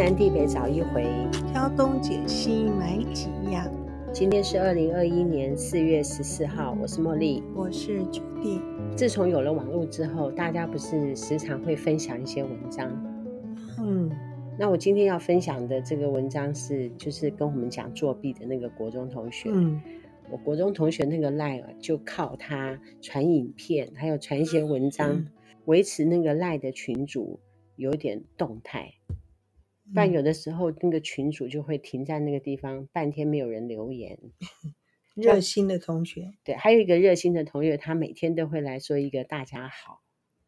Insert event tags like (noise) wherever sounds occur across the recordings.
南地北找一回，挑东拣西买几样。今天是二零二一年四月十四号，我是茉莉，我是朱迪。自从有了网络之后，大家不是时常会分享一些文章？嗯，那我今天要分享的这个文章是，就是跟我们讲作弊的那个国中同学。嗯，我国中同学那个 LINE 就靠他传影片，还有传一些文章，嗯、维持那个 LINE 的群主有点动态。但有的时候，那个群主就会停在那个地方，半天没有人留言。(laughs) 热心的同学，对，还有一个热心的同学，他每天都会来说一个大家好。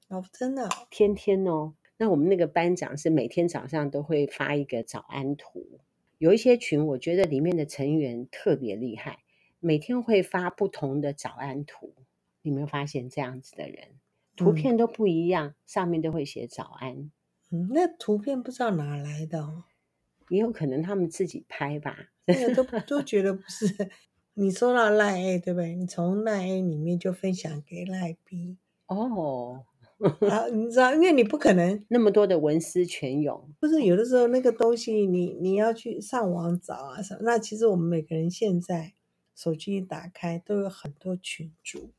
哦，真的，天天哦。那我们那个班长是每天早上都会发一个早安图。有一些群，我觉得里面的成员特别厉害，每天会发不同的早安图。你有没有发现这样子的人？图片都不一样，嗯、上面都会写早安。嗯，那图片不知道哪来的哦，也有可能他们自己拍吧。那个都都觉得不是。(laughs) 你说到赖 A 对不对？你从赖 A 里面就分享给赖 B 哦。(laughs) 啊，你知道，因为你不可能那么多的文思泉涌。不是有的时候那个东西你，你你要去上网找啊什么。那其实我们每个人现在手机一打开都有很多群组。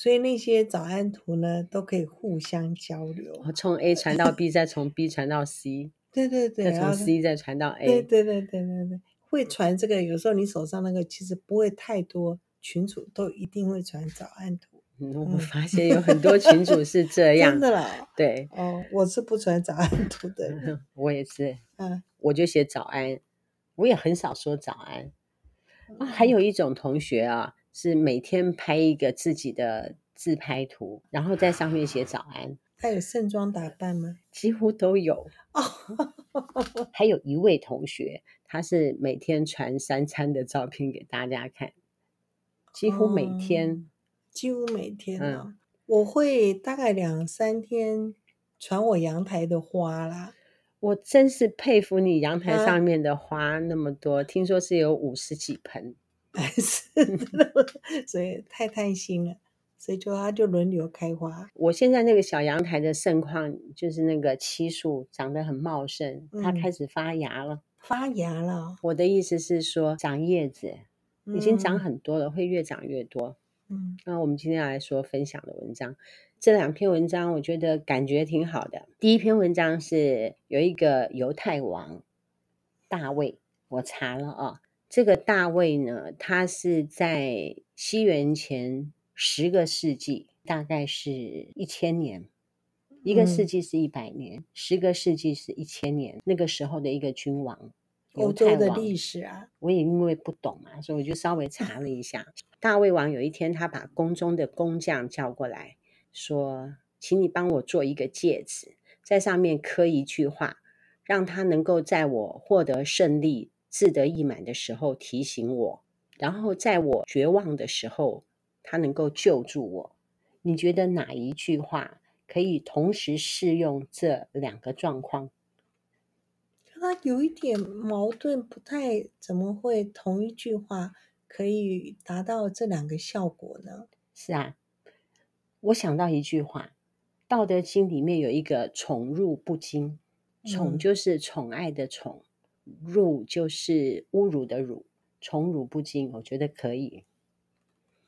所以那些早安图呢，都可以互相交流。从 A 传到 B，再从 B 传到 C。对对对，再从 C 再传到 A。对对对对对对，会传这个。有时候你手上那个其实不会太多群主，都一定会传早安图。嗯，我发现有很多群主是这 (laughs) 样。真的啦。对。哦，我是不传早安图的。(laughs) 我也是。嗯。我就写早安，我也很少说早安。啊，还有一种同学啊。是每天拍一个自己的自拍图，然后在上面写早安。他有盛装打扮吗？几乎都有。(laughs) 哦，(laughs) 还有一位同学，他是每天传三餐的照片给大家看，几乎每天，哦、几乎每天啊、哦嗯。我会大概两三天传我阳台的花啦。我真是佩服你，阳台上面的花那么多，啊、听说是有五十几盆。(laughs) 还是，(laughs) 所以太贪心了，所以就它就轮流开花。我现在那个小阳台的盛况，就是那个漆树长得很茂盛，它开始发芽了，发芽了。我的意思是说，长叶子已经长很多了，嗯，会越长越多。嗯，那我们今天要来说分享的文章，这两篇文章我觉得感觉挺好的。第一篇文章是有一个犹太王大卫，我查了啊。这个大卫呢，他是在西元前十个世纪，大概是一千年。一个世纪是一百年，嗯，十个世纪是一千年。那个时候的一个君王，犹太王。欧洲的历史啊，我也因为不懂嘛，所以我就稍微查了一下。大卫王有一天，他把宫中的工匠叫过来，说：“请你帮我做一个戒指，在上面刻一句话，让他能够在我获得胜利。”志得意满的时候提醒我，然后在我绝望的时候，他能够救助我。你觉得哪一句话可以同时适用这两个状况？他有一点矛盾，不太怎么会同一句话可以达到这两个效果呢？是啊，我想到一句话，《道德经》里面有一个“宠辱不惊”，宠就是宠爱的宠。嗯辱就是侮辱的辱，宠辱不惊，我觉得可以。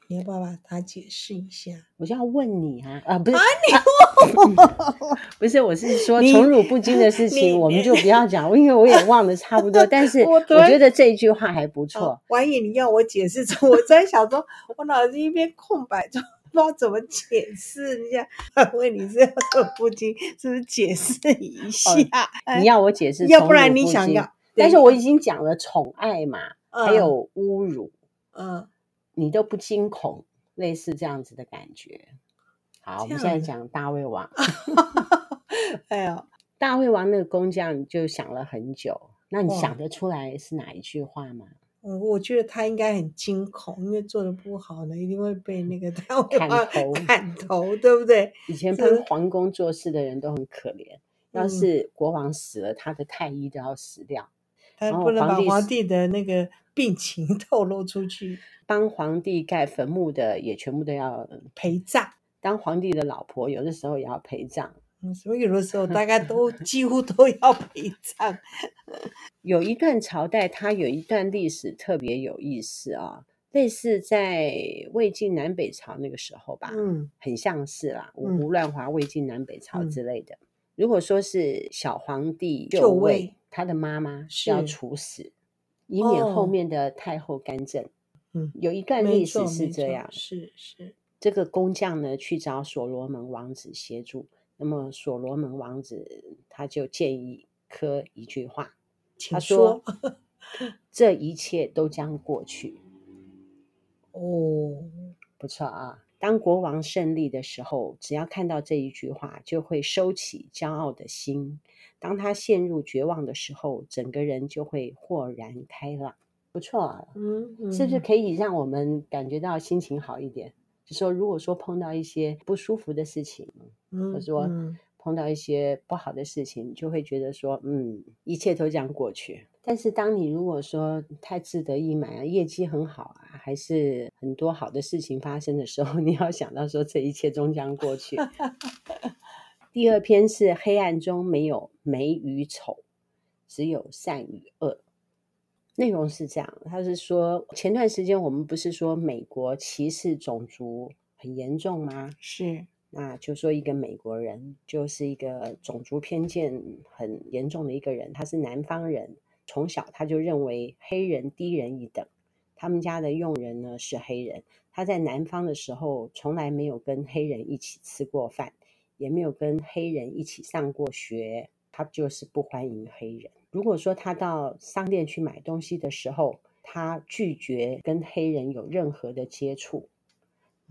你要不要把它解释一下？我就要问你啊啊，不是，(laughs) 不是，我是说宠辱不惊的事情，我们就不要讲，因为我也忘得差不多。(laughs) 但是我觉得这一句话还不错。我以为你要我解释，我在想说，我脑子一片空白，就不知道怎么解释一下。问你是要宠不惊，是不是解释一下？哦、你要我解释，要不然你想要。但是我已经讲了宠爱嘛，嗯、还有侮辱，嗯，你都不惊恐，类似这样子的感觉。好，我们现在讲大胃王。(laughs) 哎呦，(laughs) 大胃王那个工匠就想了很久，那你想得出来是哪一句话吗？嗯，我觉得他应该很惊恐，因为做的不好呢，一定会被那个大卫王砍头，(laughs) 砍头，对不对？以前帮皇宫做事的人都很可怜，要是国王死了，他的太医都要死掉。他不能把皇帝的那个病情 (laughs) 透露出去，帮皇帝盖坟墓的也全部都要陪葬。当皇帝的老婆有的时候也要陪葬，嗯，所以有的时候大家都 (laughs) 几乎都要陪葬。(laughs) 有一段朝代，它有一段历史特别有意思啊，类似在魏晋南北朝那个时候吧，嗯，很像是啦，五嗯胡乱华、魏晋南北朝之类的。如果说是小皇帝就位，他的妈妈是要处死，以免后面的太后干政。嗯，有一段历史是这样，是是。这个工匠呢去找所罗门王子协助，那么所罗门王子他就建议科一句话，他说：“这一切都将过去。(laughs) ”哦，不错啊。当国王胜利的时候，只要看到这一句话，就会收起骄傲的心；当他陷入绝望的时候，整个人就会豁然开朗。不错啊，嗯，嗯，是不是可以让我们感觉到心情好一点？就说如果说碰到一些不舒服的事情，嗯，或者说碰到一些不好的事情，就会觉得说，嗯，一切都将过去。但是当你如果说太志得意满啊，业绩很好啊，还是很多好的事情发生的时候，(laughs) 你要想到说这一切终将过去。(laughs) 第二篇是黑暗中没有美与丑，只有善与恶。内容是这样，他是说前段时间我们不是说美国歧视种族很严重吗？是，那就说一个美国人就是一个种族偏见很严重的一个人，他是南方人。从小他就认为黑人低人一等，他们家的佣人呢是黑人。他在南方的时候从来没有跟黑人一起吃过饭，也没有跟黑人一起上过学，他就是不欢迎黑人。如果说他到商店去买东西的时候，他拒绝跟黑人有任何的接触，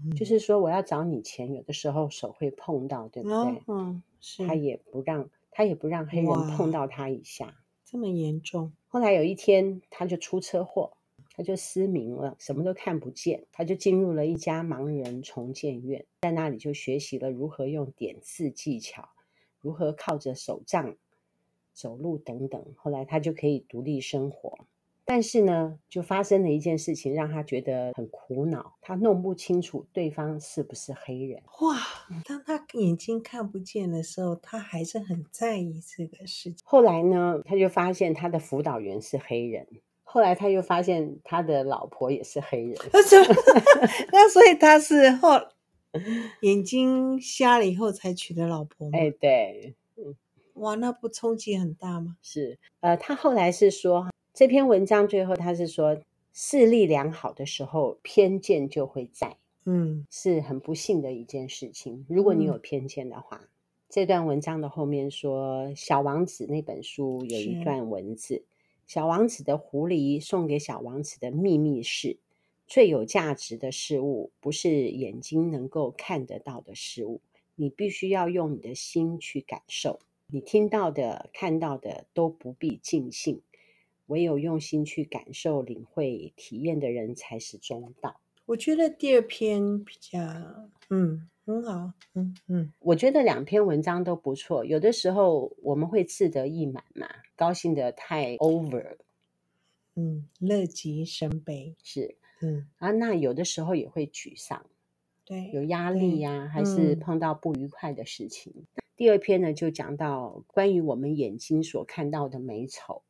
嗯、就是说我要找你钱，有的时候手会碰到，对不对？嗯，嗯是。他也不让他也不让黑人碰到他一下。这么严重。后来有一天，他就出车祸，他就失明了，什么都看不见。他就进入了一家盲人重建院，在那里就学习了如何用点字技巧，如何靠着手杖走路等等。后来他就可以独立生活。但是呢，就发生了一件事情，让他觉得很苦恼。他弄不清楚对方是不是黑人。哇！当他眼睛看不见的时候，他还是很在意这个事情。后来呢，他就发现他的辅导员是黑人。后来他又发现他的老婆也是黑人。(laughs) 那所以他是后眼睛瞎了以后才娶的老婆吗？哎，对。哇，那不冲击很大吗？是。呃，他后来是说。这篇文章最后他是说，视力良好的时候，偏见就会在，嗯，是很不幸的一件事情。如果你有偏见的话，嗯、这段文章的后面说，《小王子》那本书有一段文字：小王子的狐狸送给小王子的秘密是，最有价值的事物不是眼睛能够看得到的事物，你必须要用你的心去感受。你听到的、看到的都不必尽信。唯有用心去感受、领会、体验的人才是中道。我觉得第二篇比较，嗯，很好，嗯嗯。我觉得两篇文章都不错。有的时候我们会志得意满嘛，高兴的太 over，嗯，乐极生悲是，嗯啊，那有的时候也会沮丧，对，有压力呀、啊，还是碰到不愉快的事情。嗯、第二篇呢，就讲到关于我们眼睛所看到的美丑。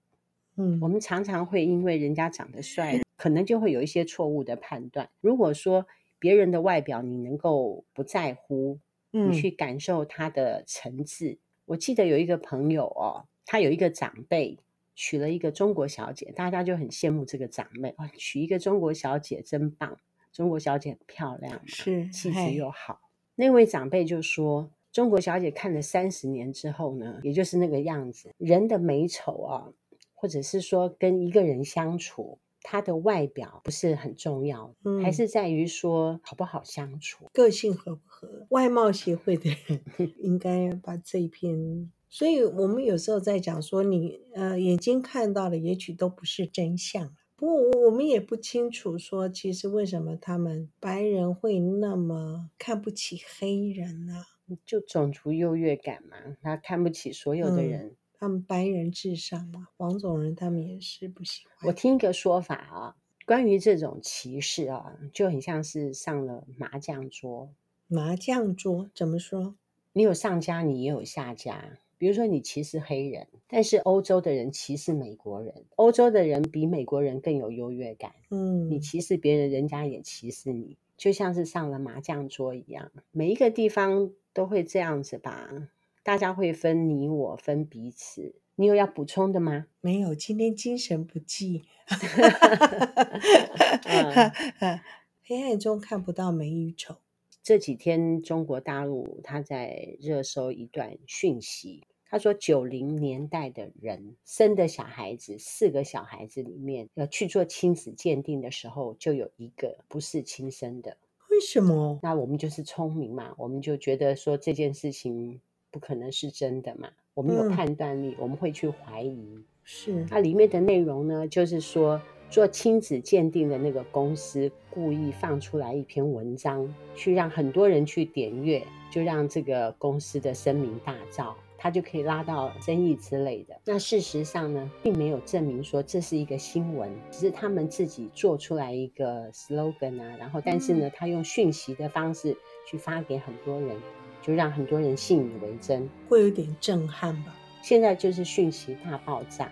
嗯，我们常常会因为人家长得帅，可能就会有一些错误的判断。如果说别人的外表你能够不在乎，你去感受他的诚挚。我记得有一个朋友哦，他有一个长辈娶了一个中国小姐，大家就很羡慕这个长辈。哇，娶一个中国小姐真棒！中国小姐很漂亮，是气质又好。那位长辈就说，中国小姐看了三十年之后呢，也就是那个样子，人的美丑啊。或者是说跟一个人相处，他的外表不是很重要，嗯、还是在于说好不好相处，个性合不合。外貌协会的人 (laughs) 应该把这一篇，所以我们有时候在讲说你，你呃眼睛看到的也许都不是真相。不过我们也不清楚说，其实为什么他们白人会那么看不起黑人呢？就种族优越感嘛，他看不起所有的人。嗯他们白人至上嘛，黄种人他们也是不喜欢。我听一个说法啊，关于这种歧视啊，就很像是上了麻将桌。麻将桌怎么说？你有上家，你也有下家。比如说，你歧视黑人，但是欧洲的人歧视美国人，欧洲的人比美国人更有优越感。嗯，你歧视别人，人家也歧视你，就像是上了麻将桌一样。每一个地方都会这样子吧？大家会分你我，分彼此。你有要补充的吗？没有，今天精神不济。(laughs) (laughs) 黑暗中看不到美与丑。这几天中国大陆他在热搜一段讯息，他说九零年代的人生的小孩子，四个小孩子里面要去做亲子鉴定的时候，就有一个不是亲生的。为什么？那我们就是聪明嘛，我们就觉得说这件事情不可能是真的嘛。我们有判断力，嗯、我们会去怀疑。是，那里面的内容呢，就是说做亲子鉴定的那个公司故意放出来一篇文章，去让很多人去点阅，就让这个公司的声名大噪，它就可以拉到争议之类的。那事实上呢，并没有证明说这是一个新闻，只是他们自己做出来一个 slogan 啊，然后但是呢，他用讯息的方式去发给很多人。就让很多人信以为真，会有点震撼吧。现在就是讯息大爆炸，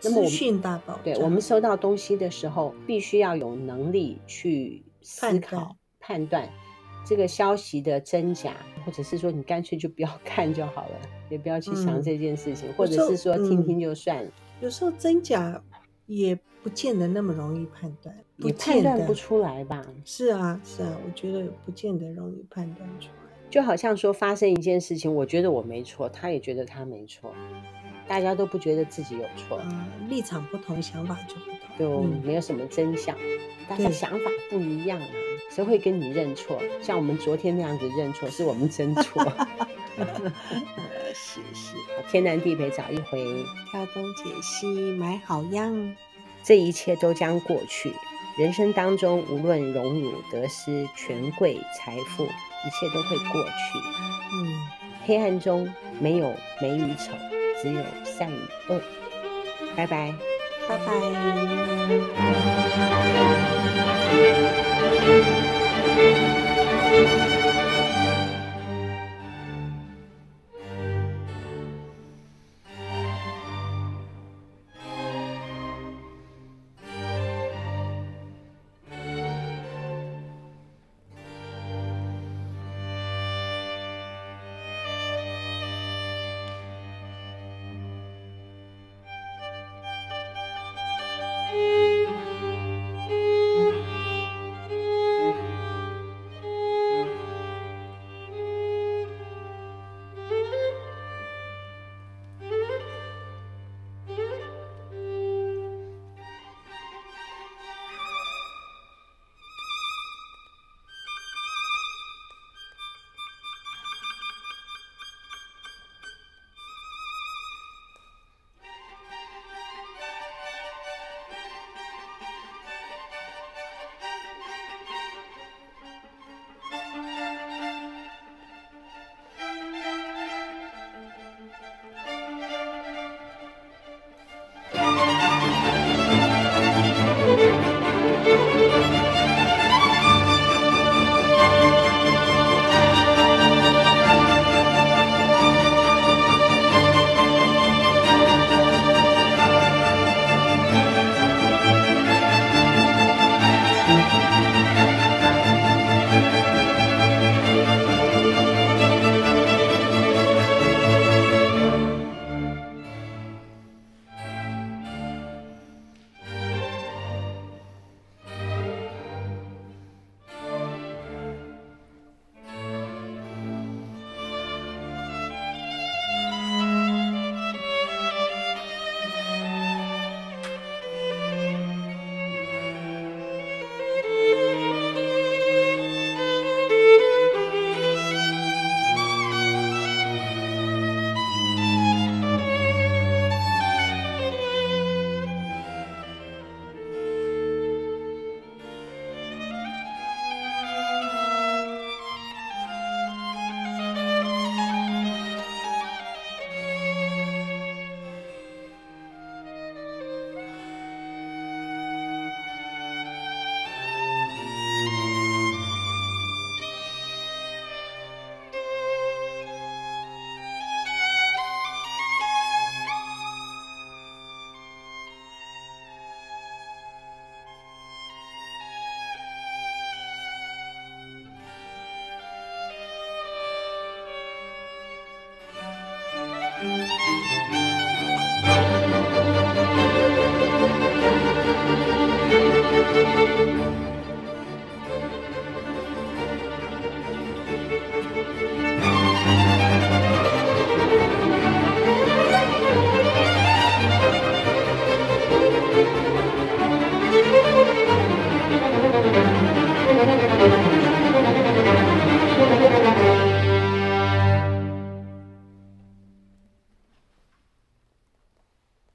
资讯大爆炸。对，我们收到东西的时候，必须要有能力去思考、判断这个消息的真假，或者是说你干脆就不要看就好了，(laughs) 也不要去想这件事情，嗯、或者是说听听就算了。有时候真假也不见得那么容易判断，你判断不出来吧？是啊，是啊，我觉得不见得容易判断出来。就好像说发生一件事情，我觉得我没错，他也觉得他没错，大家都不觉得自己有错，嗯、立场不同，想法就不同，就没有什么真相。嗯、大家想法不一样啊，谁会跟你认错？像我们昨天那样子认错，是我们真 (laughs) 错。(laughs) 是是，天南地北找一回，挑东拣西买好样，这一切都将过去。人生当中无论荣辱得失权贵财富一切都会过去嗯。黑暗中没有美与丑只有善与恶。拜拜。拜拜。